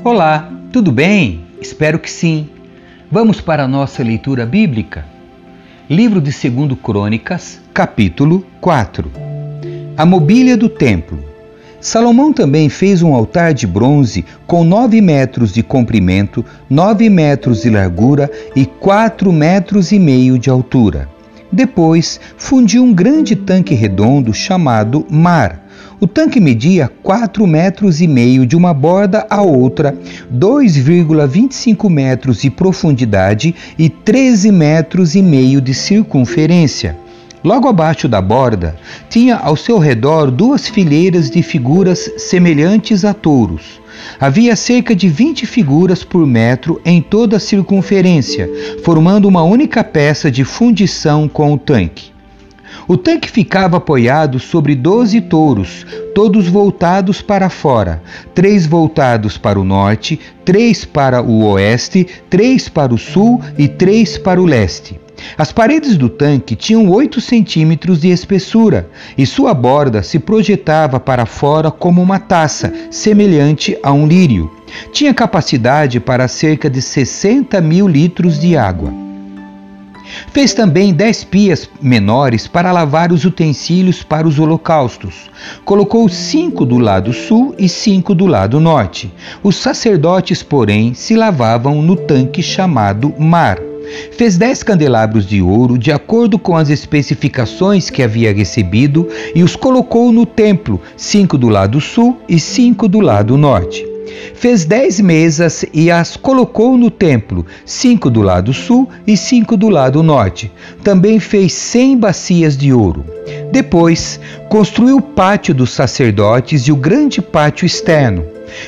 Olá, tudo bem? Espero que sim. Vamos para a nossa leitura bíblica? Livro de 2 Crônicas, capítulo 4. A mobília do templo. Salomão também fez um altar de bronze com nove metros de comprimento, nove metros de largura e quatro metros e meio de altura. Depois, fundiu um grande tanque redondo chamado Mar. O tanque media 4 metros e meio de uma borda à outra, 2,25 metros de profundidade e 13 metros e meio de circunferência. Logo abaixo da borda, tinha ao seu redor duas fileiras de figuras semelhantes a touros. Havia cerca de 20 figuras por metro em toda a circunferência, formando uma única peça de fundição com o tanque. O tanque ficava apoiado sobre doze touros, todos voltados para fora, três voltados para o norte, três para o oeste, três para o sul e três para o leste. As paredes do tanque tinham 8 centímetros de espessura e sua borda se projetava para fora como uma taça, semelhante a um lírio. Tinha capacidade para cerca de 60 mil litros de água. Fez também dez pias menores para lavar os utensílios para os holocaustos. Colocou cinco do lado sul e cinco do lado norte. Os sacerdotes, porém, se lavavam no tanque chamado Mar. Fez dez candelabros de ouro, de acordo com as especificações que havia recebido, e os colocou no templo, cinco do lado sul e cinco do lado norte. Fez dez mesas e as colocou no templo, cinco do lado sul e cinco do lado norte. Também fez cem bacias de ouro. Depois, construiu o pátio dos sacerdotes e o grande pátio externo.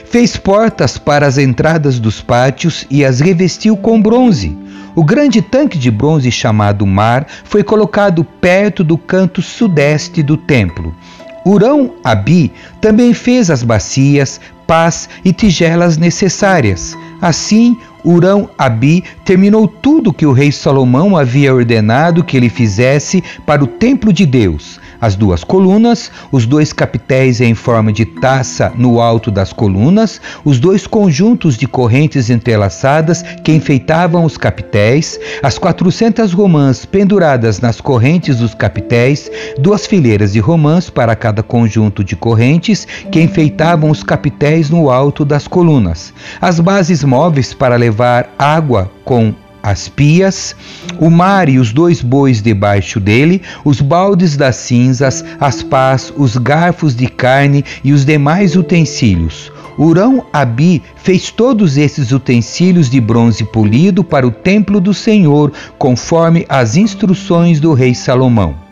Fez portas para as entradas dos pátios e as revestiu com bronze. O grande tanque de bronze chamado Mar foi colocado perto do canto sudeste do templo. Urão Abi também fez as bacias, pás e tigelas necessárias. Assim, Urão Abi terminou tudo que o rei Salomão havia ordenado que ele fizesse para o templo de Deus, as duas colunas, os dois capitéis em forma de taça no alto das colunas, os dois conjuntos de correntes entrelaçadas que enfeitavam os capitéis, as quatrocentas romãs penduradas nas correntes dos capitéis, duas fileiras de romãs para cada conjunto de correntes que enfeitavam os capitéis no alto das colunas, as bases móveis para levar água com as pias, o mar e os dois bois debaixo dele, os baldes das cinzas, as pás, os garfos de carne e os demais utensílios. Urão Abi fez todos esses utensílios de bronze polido para o templo do Senhor, conforme as instruções do rei Salomão.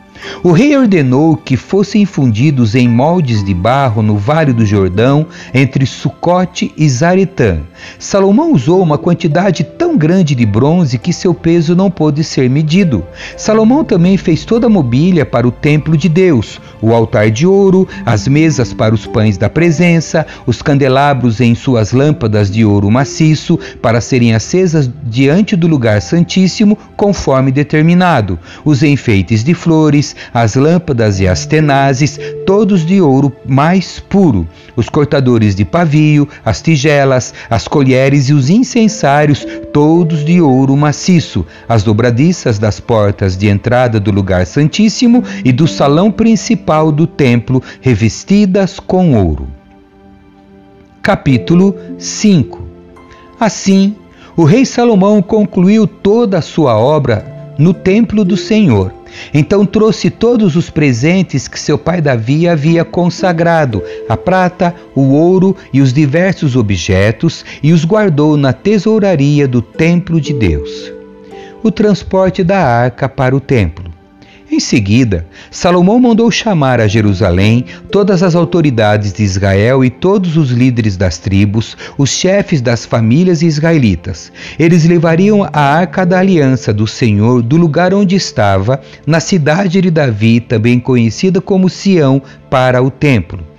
O rei ordenou que fossem fundidos em moldes de barro no vale do Jordão, entre Sucote e Zaretã. Salomão usou uma quantidade tão grande de bronze que seu peso não pôde ser medido. Salomão também fez toda a mobília para o templo de Deus, o altar de ouro, as mesas para os pães da presença, os candelabros em suas lâmpadas de ouro maciço para serem acesas diante do lugar santíssimo, conforme determinado, os enfeites de flores, as lâmpadas e as tenazes, todos de ouro mais puro, os cortadores de pavio, as tigelas, as colheres e os incensários, todos de ouro maciço, as dobradiças das portas de entrada do lugar santíssimo e do salão principal do templo, revestidas com ouro. Capítulo 5 Assim, o rei Salomão concluiu toda a sua obra no templo do Senhor então trouxe todos os presentes que seu pai Davi havia consagrado, a prata, o ouro e os diversos objetos, e os guardou na tesouraria do templo de Deus. O transporte da arca para o templo. Em seguida, Salomão mandou chamar a Jerusalém todas as autoridades de Israel e todos os líderes das tribos, os chefes das famílias israelitas. Eles levariam a arca da aliança do Senhor do lugar onde estava, na cidade de Davi, também conhecida como Sião, para o templo.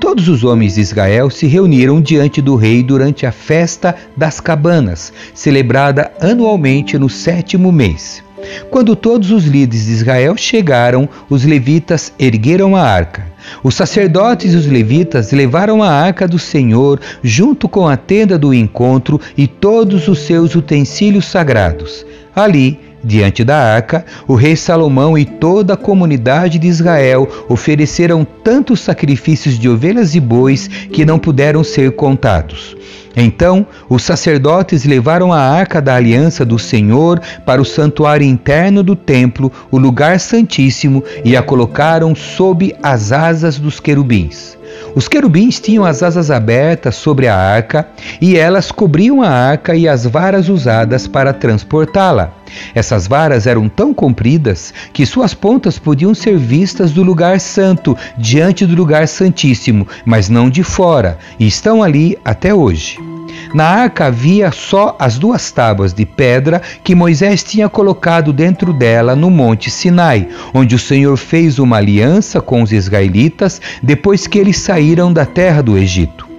Todos os homens de Israel se reuniram diante do rei durante a festa das cabanas, celebrada anualmente no sétimo mês. Quando todos os líderes de Israel chegaram, os levitas ergueram a arca. Os sacerdotes e os levitas levaram a arca do Senhor junto com a tenda do encontro e todos os seus utensílios sagrados. Ali, Diante da arca, o rei Salomão e toda a comunidade de Israel ofereceram tantos sacrifícios de ovelhas e bois que não puderam ser contados. Então os sacerdotes levaram a arca da aliança do Senhor para o santuário interno do templo, o lugar santíssimo, e a colocaram sob as asas dos querubins. Os querubins tinham as asas abertas sobre a arca e elas cobriam a arca e as varas usadas para transportá-la. Essas varas eram tão compridas que suas pontas podiam ser vistas do lugar santo, diante do lugar santíssimo, mas não de fora, e estão ali até hoje. Na arca havia só as duas tábuas de pedra que Moisés tinha colocado dentro dela no Monte Sinai, onde o Senhor fez uma aliança com os israelitas depois que eles saíram da terra do Egito.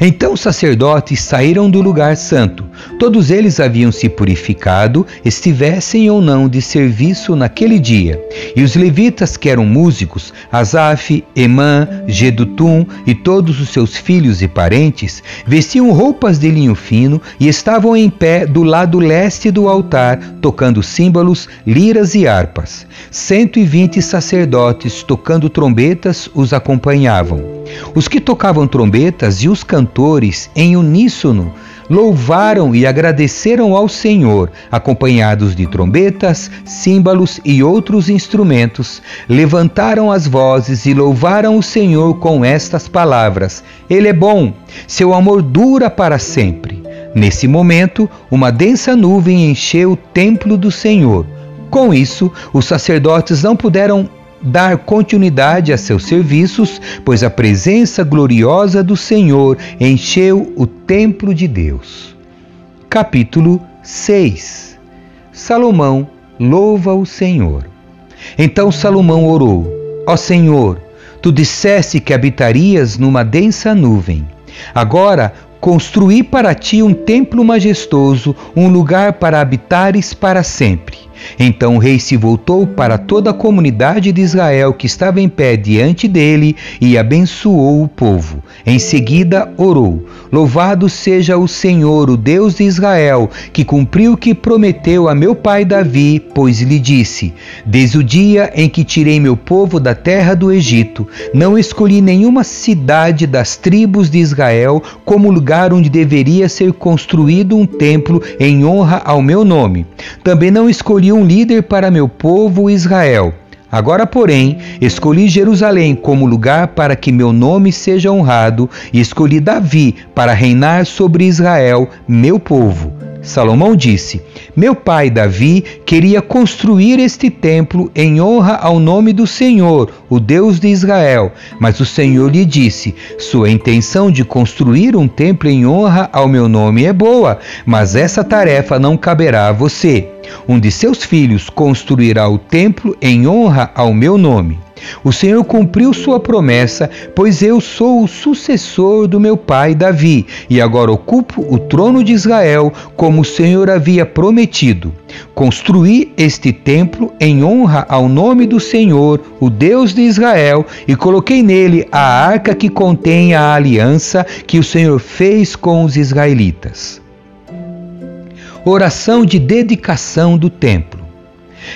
Então os sacerdotes saíram do lugar santo. Todos eles haviam se purificado, estivessem ou não de serviço naquele dia. E os levitas, que eram músicos, Asaf, Emã, Gedutum e todos os seus filhos e parentes, vestiam roupas de linho fino e estavam em pé do lado leste do altar, tocando símbolos, liras e harpas. Cento e vinte sacerdotes, tocando trombetas, os acompanhavam. Os que tocavam trombetas e os cantores, em uníssono, louvaram e agradeceram ao Senhor, acompanhados de trombetas, símbolos e outros instrumentos. Levantaram as vozes e louvaram o Senhor com estas palavras: Ele é bom, seu amor dura para sempre. Nesse momento, uma densa nuvem encheu o templo do Senhor. Com isso, os sacerdotes não puderam dar continuidade a seus serviços, pois a presença gloriosa do Senhor encheu o templo de Deus. Capítulo 6 Salomão louva o Senhor. Então Salomão orou: Ó Senhor, tu disseste que habitarias numa densa nuvem. Agora construí para ti um templo majestoso, um lugar para habitares para sempre. Então o rei se voltou para toda a comunidade de Israel que estava em pé diante dele e abençoou o povo. Em seguida orou: Louvado seja o Senhor, o Deus de Israel, que cumpriu o que prometeu a meu pai Davi, pois lhe disse: Desde o dia em que tirei meu povo da terra do Egito, não escolhi nenhuma cidade das tribos de Israel como lugar onde deveria ser construído um templo em honra ao meu nome. Também não escolhi escolhi um líder para meu povo Israel. Agora, porém, escolhi Jerusalém como lugar para que meu nome seja honrado, e escolhi Davi para reinar sobre Israel, meu povo. Salomão disse: Meu pai Davi queria construir este templo em honra ao nome do Senhor, o Deus de Israel. Mas o Senhor lhe disse: Sua intenção de construir um templo em honra ao meu nome é boa, mas essa tarefa não caberá a você. Um de seus filhos construirá o templo em honra ao meu nome. O Senhor cumpriu sua promessa, pois eu sou o sucessor do meu pai Davi, e agora ocupo o trono de Israel, como o Senhor havia prometido. Construí este templo em honra ao nome do Senhor, o Deus de Israel, e coloquei nele a arca que contém a aliança que o Senhor fez com os israelitas. Oração de dedicação do templo.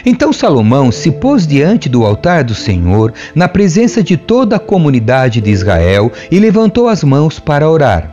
Então Salomão se pôs diante do altar do Senhor, na presença de toda a comunidade de Israel, e levantou as mãos para orar.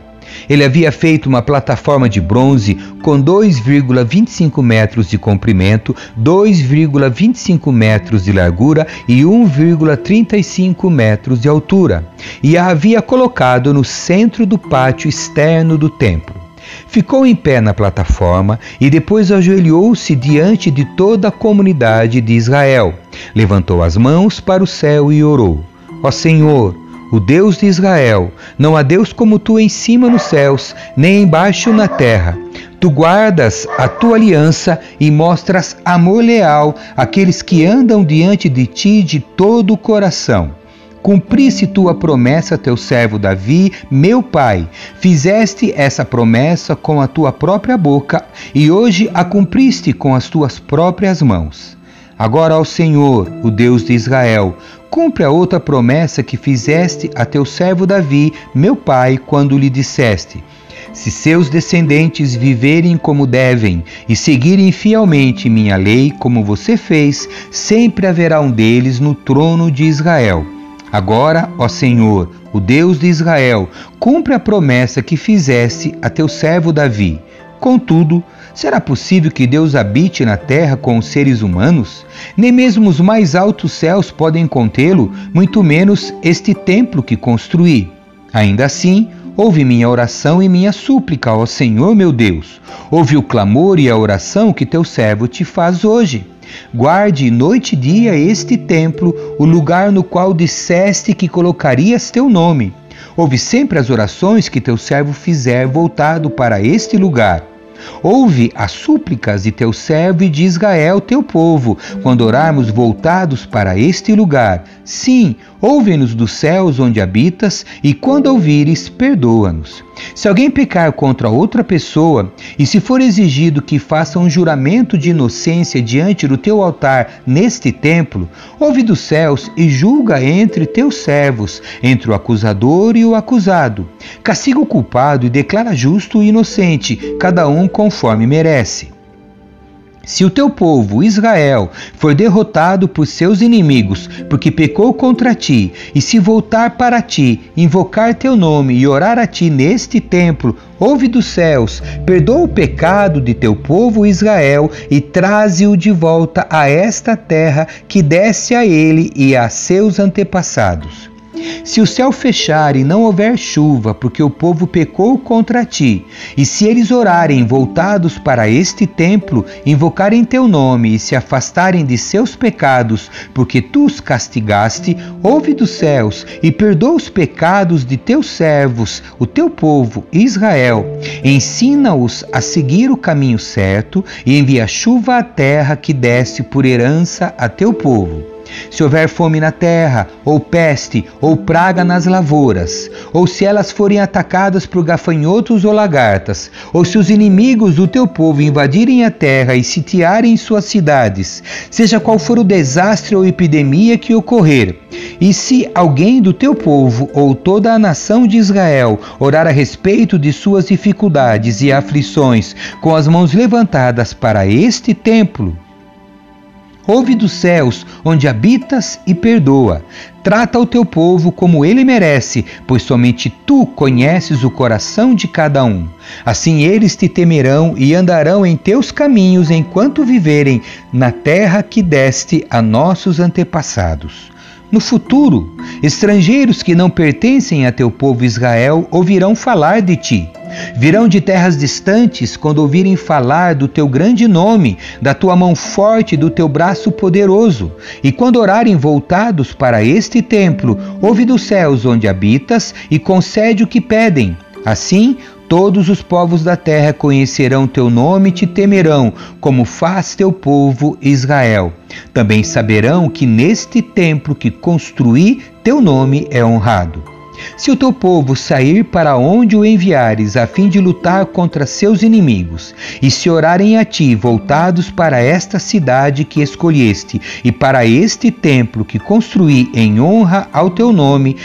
Ele havia feito uma plataforma de bronze com 2,25 metros de comprimento, 2,25 metros de largura e 1,35 metros de altura, e a havia colocado no centro do pátio externo do templo. Ficou em pé na plataforma e depois ajoelhou-se diante de toda a comunidade de Israel. Levantou as mãos para o céu e orou: Ó Senhor, o Deus de Israel, não há Deus como tu em cima nos céus, nem embaixo na terra. Tu guardas a tua aliança e mostras amor leal àqueles que andam diante de ti de todo o coração. Cumprisse tua promessa teu servo Davi, meu pai. Fizeste essa promessa com a tua própria boca e hoje a cumpriste com as tuas próprias mãos. Agora ao Senhor, o Deus de Israel, cumpre a outra promessa que fizeste a teu servo Davi, meu pai, quando lhe disseste: se seus descendentes viverem como devem e seguirem fielmente minha lei, como você fez, sempre haverá um deles no trono de Israel. Agora, ó Senhor, o Deus de Israel, cumpre a promessa que fizeste a teu servo Davi. Contudo, será possível que Deus habite na terra com os seres humanos? Nem mesmo os mais altos céus podem contê-lo, muito menos este templo que construí. Ainda assim, Ouve minha oração e minha súplica, ó Senhor meu Deus. Ouve o clamor e a oração que teu servo te faz hoje. Guarde noite e dia este templo, o lugar no qual disseste que colocarias teu nome. Ouve sempre as orações que teu servo fizer voltado para este lugar. Ouve as súplicas de teu servo e de Israel, teu povo, quando orarmos voltados para este lugar. Sim, ouve-nos dos céus onde habitas, e quando ouvires, perdoa-nos. Se alguém pecar contra outra pessoa, e se for exigido que faça um juramento de inocência diante do teu altar neste templo, ouve dos céus e julga entre teus servos, entre o acusador e o acusado. Castiga o culpado e declara justo o inocente, cada um conforme merece. Se o teu povo, Israel, for derrotado por seus inimigos, porque pecou contra ti, e se voltar para ti, invocar teu nome e orar a ti neste templo, ouve dos céus, perdoa o pecado de teu povo Israel e traze-o de volta a esta terra que desce a ele e a seus antepassados. Se o céu fechar e não houver chuva, porque o povo pecou contra ti, e se eles orarem voltados para este templo, invocarem teu nome e se afastarem de seus pecados, porque tu os castigaste, ouve dos céus e perdoa os pecados de teus servos, o teu povo Israel. Ensina-os a seguir o caminho certo e envia chuva à terra que desce por herança a teu povo. Se houver fome na terra, ou peste, ou praga nas lavouras, ou se elas forem atacadas por gafanhotos ou lagartas, ou se os inimigos do teu povo invadirem a terra e sitiarem suas cidades, seja qual for o desastre ou epidemia que ocorrer, e se alguém do teu povo ou toda a nação de Israel orar a respeito de suas dificuldades e aflições com as mãos levantadas para este templo, Ouve dos céus, onde habitas, e perdoa. Trata o teu povo como ele merece, pois somente tu conheces o coração de cada um. Assim eles te temerão e andarão em teus caminhos enquanto viverem na terra que deste a nossos antepassados. No futuro, estrangeiros que não pertencem a teu povo Israel ouvirão falar de ti. Virão de terras distantes quando ouvirem falar do teu grande nome, da tua mão forte, do teu braço poderoso. E quando orarem voltados para este templo, ouve dos céus onde habitas e concede o que pedem. Assim, Todos os povos da terra conhecerão teu nome e te temerão, como faz teu povo Israel. Também saberão que neste templo que construí, teu nome é honrado. Se o teu povo sair para onde o enviares a fim de lutar contra seus inimigos, e se orarem a ti voltados para esta cidade que escolheste e para este templo que construí em honra ao teu nome,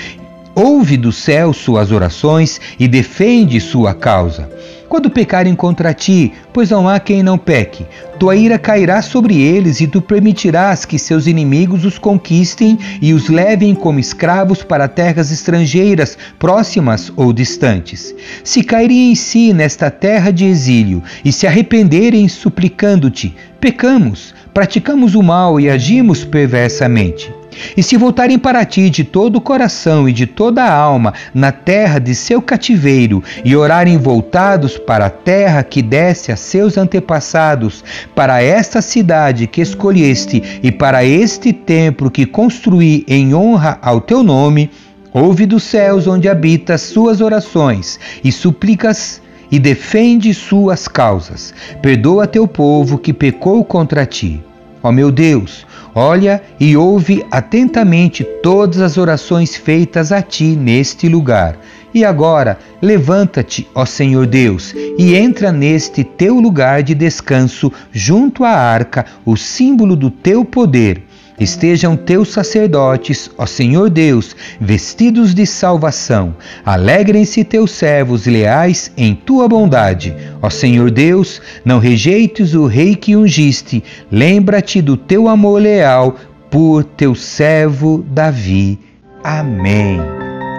ouve do céu suas orações e defende sua causa. Quando pecarem contra ti, pois não há quem não peque, tua ira cairá sobre eles e tu permitirás que seus inimigos os conquistem e os levem como escravos para terras estrangeiras, próximas ou distantes. Se caírem em si nesta terra de exílio e se arrependerem suplicando-te, pecamos, praticamos o mal e agimos perversamente. E se voltarem para ti de todo o coração e de toda a alma na terra de seu cativeiro, e orarem voltados para a terra que desce a seus antepassados, para esta cidade que escolheste e para este templo que construí em honra ao teu nome, ouve dos céus onde habitas suas orações e suplicas e defende suas causas. Perdoa teu povo que pecou contra ti. Ó meu Deus, olha e ouve atentamente todas as orações feitas a ti neste lugar. E agora, levanta-te, ó Senhor Deus, e entra neste teu lugar de descanso, junto à arca, o símbolo do teu poder Estejam teus sacerdotes, ó Senhor Deus, vestidos de salvação. Alegrem-se teus servos leais em tua bondade. Ó Senhor Deus, não rejeites o rei que ungiste. Lembra-te do teu amor leal por teu servo Davi. Amém.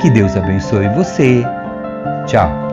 Que Deus abençoe você. Tchau.